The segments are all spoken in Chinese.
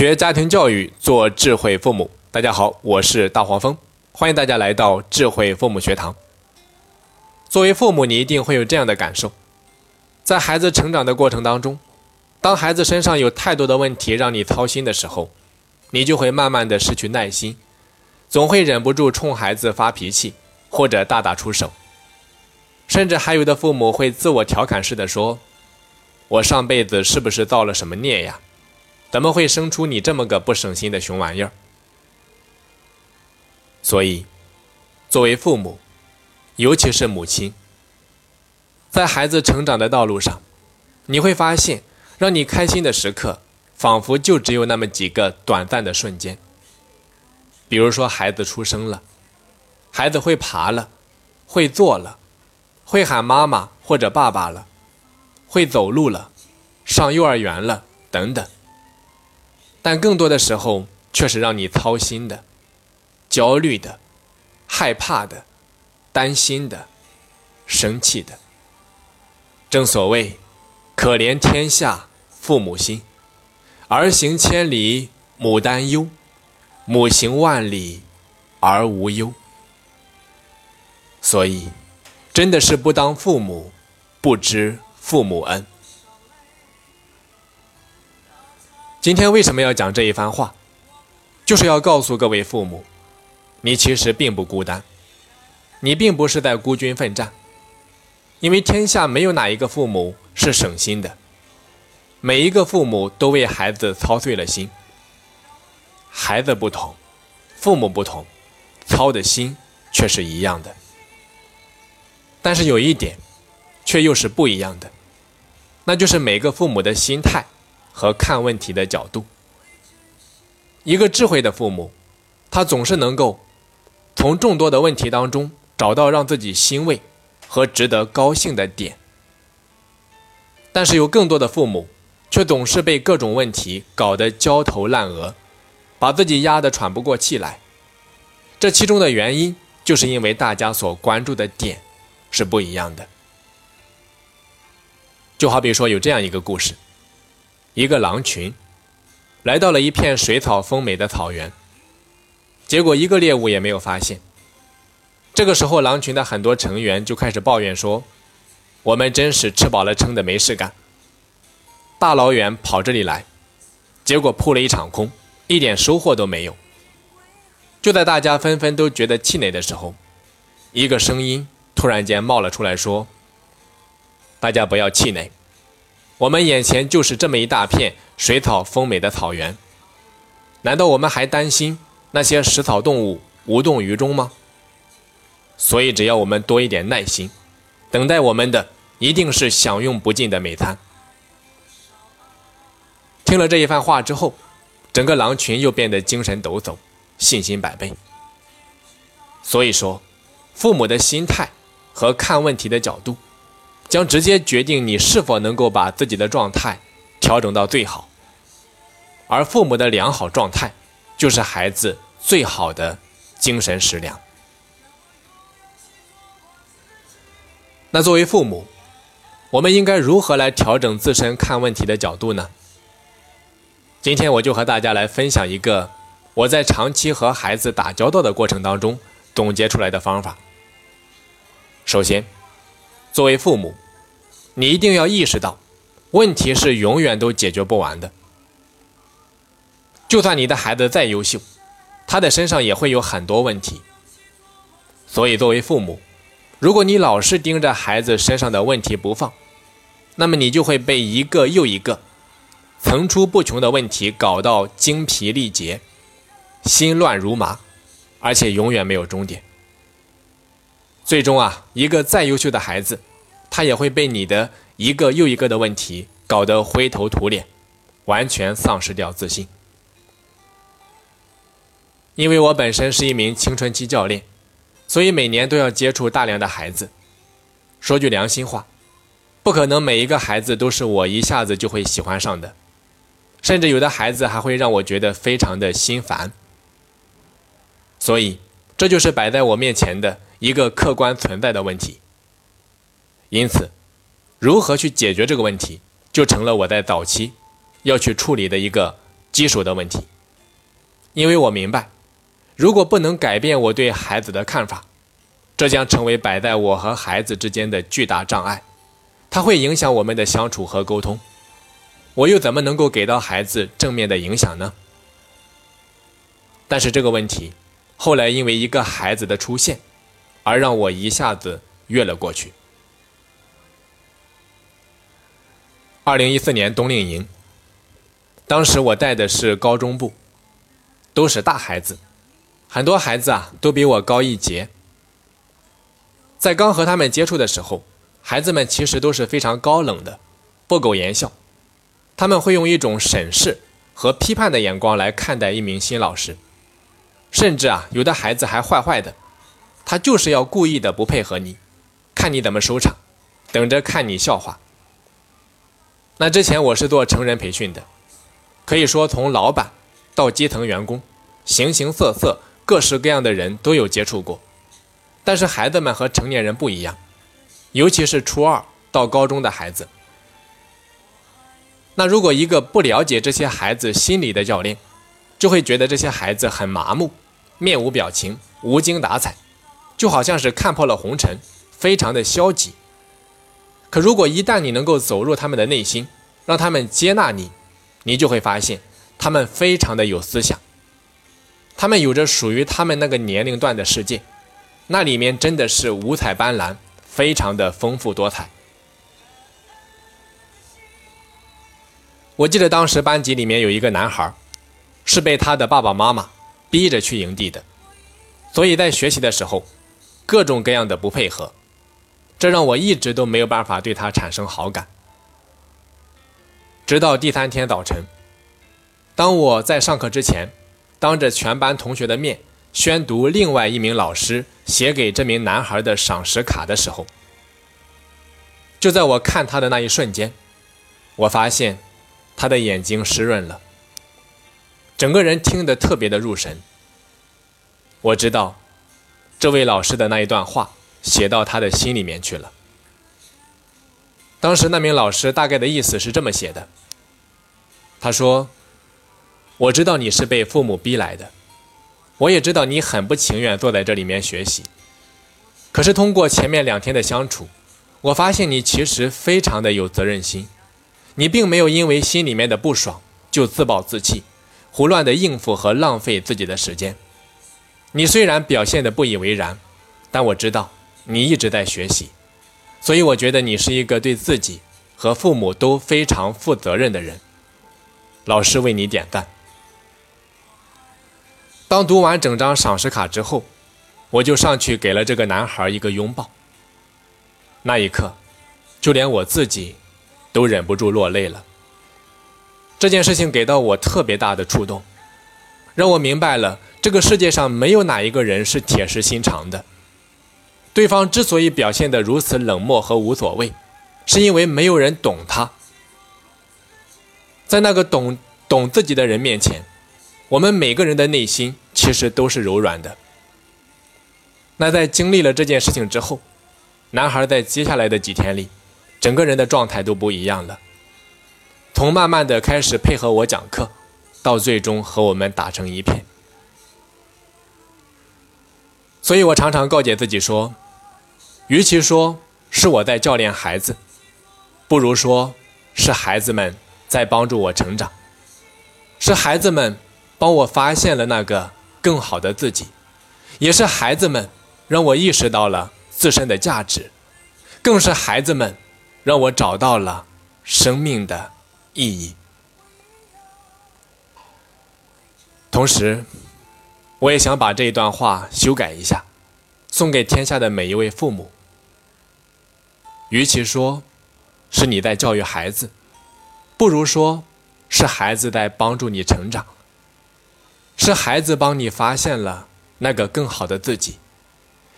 学家庭教育，做智慧父母。大家好，我是大黄蜂，欢迎大家来到智慧父母学堂。作为父母，你一定会有这样的感受：在孩子成长的过程当中，当孩子身上有太多的问题让你操心的时候，你就会慢慢的失去耐心，总会忍不住冲孩子发脾气，或者大打出手。甚至还有的父母会自我调侃似的说：“我上辈子是不是造了什么孽呀？”怎么会生出你这么个不省心的熊玩意儿？所以，作为父母，尤其是母亲，在孩子成长的道路上，你会发现，让你开心的时刻，仿佛就只有那么几个短暂的瞬间。比如说，孩子出生了，孩子会爬了，会坐了，会喊妈妈或者爸爸了，会走路了，上幼儿园了，等等。但更多的时候，却是让你操心的、焦虑的、害怕的、担心的、生气的。正所谓，可怜天下父母心，儿行千里母担忧，母行万里儿无忧。所以，真的是不当父母，不知父母恩。今天为什么要讲这一番话？就是要告诉各位父母，你其实并不孤单，你并不是在孤军奋战，因为天下没有哪一个父母是省心的，每一个父母都为孩子操碎了心。孩子不同，父母不同，操的心却是一样的。但是有一点，却又是不一样的，那就是每个父母的心态。和看问题的角度，一个智慧的父母，他总是能够从众多的问题当中找到让自己欣慰和值得高兴的点。但是有更多的父母，却总是被各种问题搞得焦头烂额，把自己压得喘不过气来。这其中的原因，就是因为大家所关注的点是不一样的。就好比说，有这样一个故事。一个狼群来到了一片水草丰美的草原，结果一个猎物也没有发现。这个时候，狼群的很多成员就开始抱怨说：“我们真是吃饱了撑的没事干，大老远跑这里来，结果扑了一场空，一点收获都没有。”就在大家纷纷都觉得气馁的时候，一个声音突然间冒了出来，说：“大家不要气馁。”我们眼前就是这么一大片水草丰美的草原，难道我们还担心那些食草动物无动于衷吗？所以，只要我们多一点耐心，等待我们的一定是享用不尽的美餐。听了这一番话之后，整个狼群又变得精神抖擞，信心百倍。所以说，父母的心态和看问题的角度。将直接决定你是否能够把自己的状态调整到最好，而父母的良好状态就是孩子最好的精神食粮。那作为父母，我们应该如何来调整自身看问题的角度呢？今天我就和大家来分享一个我在长期和孩子打交道的过程当中总结出来的方法。首先。作为父母，你一定要意识到，问题是永远都解决不完的。就算你的孩子再优秀，他的身上也会有很多问题。所以，作为父母，如果你老是盯着孩子身上的问题不放，那么你就会被一个又一个层出不穷的问题搞到精疲力竭、心乱如麻，而且永远没有终点。最终啊，一个再优秀的孩子，他也会被你的一个又一个的问题搞得灰头土脸，完全丧失掉自信。因为我本身是一名青春期教练，所以每年都要接触大量的孩子。说句良心话，不可能每一个孩子都是我一下子就会喜欢上的，甚至有的孩子还会让我觉得非常的心烦。所以，这就是摆在我面前的。一个客观存在的问题，因此，如何去解决这个问题，就成了我在早期要去处理的一个基础的问题。因为我明白，如果不能改变我对孩子的看法，这将成为摆在我和孩子之间的巨大障碍，它会影响我们的相处和沟通。我又怎么能够给到孩子正面的影响呢？但是这个问题，后来因为一个孩子的出现，而让我一下子越了过去。二零一四年冬令营，当时我带的是高中部，都是大孩子，很多孩子啊都比我高一截。在刚和他们接触的时候，孩子们其实都是非常高冷的，不苟言笑，他们会用一种审视和批判的眼光来看待一名新老师。甚至啊，有的孩子还坏坏的，他就是要故意的不配合你，看你怎么收场，等着看你笑话。那之前我是做成人培训的，可以说从老板到基层员工，形形色色、各式各样的人都有接触过。但是孩子们和成年人不一样，尤其是初二到高中的孩子。那如果一个不了解这些孩子心理的教练，就会觉得这些孩子很麻木。面无表情，无精打采，就好像是看破了红尘，非常的消极。可如果一旦你能够走入他们的内心，让他们接纳你，你就会发现他们非常的有思想，他们有着属于他们那个年龄段的世界，那里面真的是五彩斑斓，非常的丰富多彩。我记得当时班级里面有一个男孩，是被他的爸爸妈妈。逼着去营地的，所以在学习的时候，各种各样的不配合，这让我一直都没有办法对他产生好感。直到第三天早晨，当我在上课之前，当着全班同学的面宣读另外一名老师写给这名男孩的赏识卡的时候，就在我看他的那一瞬间，我发现他的眼睛湿润了。整个人听得特别的入神。我知道，这位老师的那一段话写到他的心里面去了。当时那名老师大概的意思是这么写的：他说，我知道你是被父母逼来的，我也知道你很不情愿坐在这里面学习。可是通过前面两天的相处，我发现你其实非常的有责任心，你并没有因为心里面的不爽就自暴自弃。胡乱的应付和浪费自己的时间，你虽然表现的不以为然，但我知道你一直在学习，所以我觉得你是一个对自己和父母都非常负责任的人。老师为你点赞。当读完整张赏识卡之后，我就上去给了这个男孩一个拥抱。那一刻，就连我自己都忍不住落泪了。这件事情给到我特别大的触动，让我明白了这个世界上没有哪一个人是铁石心肠的。对方之所以表现得如此冷漠和无所谓，是因为没有人懂他。在那个懂懂自己的人面前，我们每个人的内心其实都是柔软的。那在经历了这件事情之后，男孩在接下来的几天里，整个人的状态都不一样了。从慢慢的开始配合我讲课，到最终和我们打成一片。所以我常常告诫自己说，与其说是我在教练孩子，不如说是孩子们在帮助我成长，是孩子们帮我发现了那个更好的自己，也是孩子们让我意识到了自身的价值，更是孩子们让我找到了生命的。意义。同时，我也想把这一段话修改一下，送给天下的每一位父母。与其说是你在教育孩子，不如说是孩子在帮助你成长，是孩子帮你发现了那个更好的自己，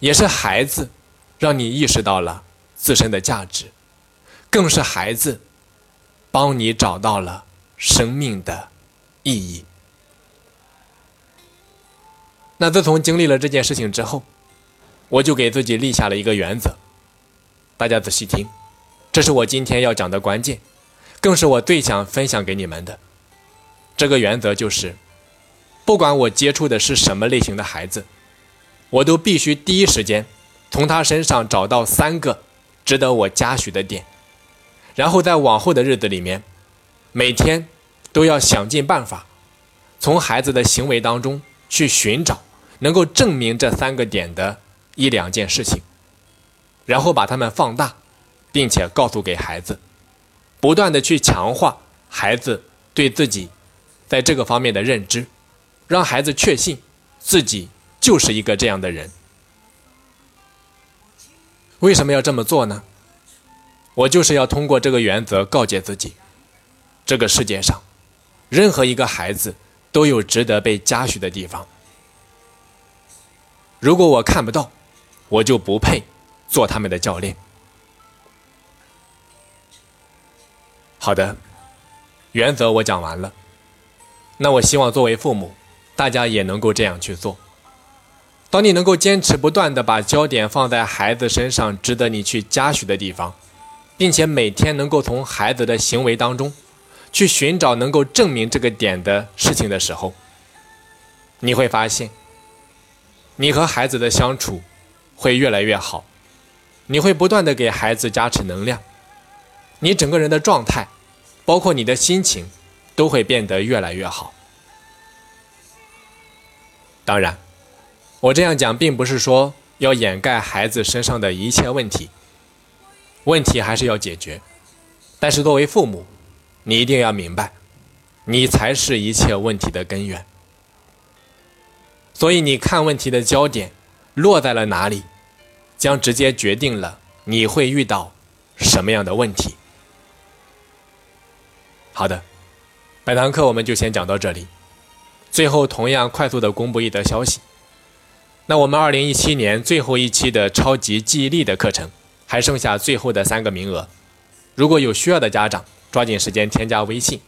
也是孩子让你意识到了自身的价值，更是孩子。帮你找到了生命的意义。那自从经历了这件事情之后，我就给自己立下了一个原则。大家仔细听，这是我今天要讲的关键，更是我最想分享给你们的。这个原则就是，不管我接触的是什么类型的孩子，我都必须第一时间从他身上找到三个值得我嘉许的点，然后在往后的日子里面，每天都要想尽办法，从孩子的行为当中去寻找能够证明这三个点的一两件事情，然后把它们放大，并且告诉给孩子，不断的去强化孩子对自己。在这个方面的认知，让孩子确信自己就是一个这样的人。为什么要这么做呢？我就是要通过这个原则告诫自己：这个世界上，任何一个孩子都有值得被嘉许的地方。如果我看不到，我就不配做他们的教练。好的，原则我讲完了。那我希望作为父母，大家也能够这样去做。当你能够坚持不断的把焦点放在孩子身上值得你去嘉许的地方，并且每天能够从孩子的行为当中去寻找能够证明这个点的事情的时候，你会发现，你和孩子的相处会越来越好，你会不断的给孩子加持能量，你整个人的状态，包括你的心情。都会变得越来越好。当然，我这样讲并不是说要掩盖孩子身上的一切问题，问题还是要解决。但是作为父母，你一定要明白，你才是一切问题的根源。所以你看问题的焦点落在了哪里，将直接决定了你会遇到什么样的问题。好的。本堂课我们就先讲到这里。最后，同样快速的公布一则消息：那我们二零一七年最后一期的超级记忆力的课程还剩下最后的三个名额。如果有需要的家长，抓紧时间添加微信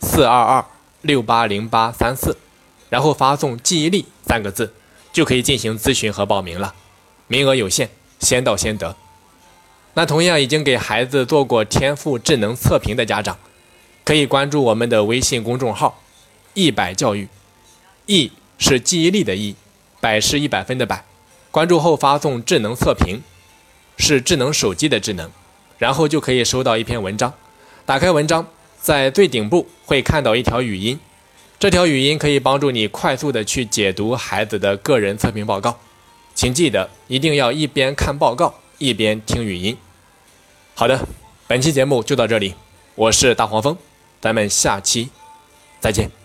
四二二六八零八三四，然后发送“记忆力”三个字，就可以进行咨询和报名了。名额有限，先到先得。那同样已经给孩子做过天赋智能测评的家长。可以关注我们的微信公众号“一百教育”，“一”是记忆力的“一”，“百”是一百分的“百”。关注后发送“智能测评”，是智能手机的智能，然后就可以收到一篇文章。打开文章，在最顶部会看到一条语音，这条语音可以帮助你快速的去解读孩子的个人测评报告。请记得一定要一边看报告一边听语音。好的，本期节目就到这里，我是大黄蜂。咱们下期再见。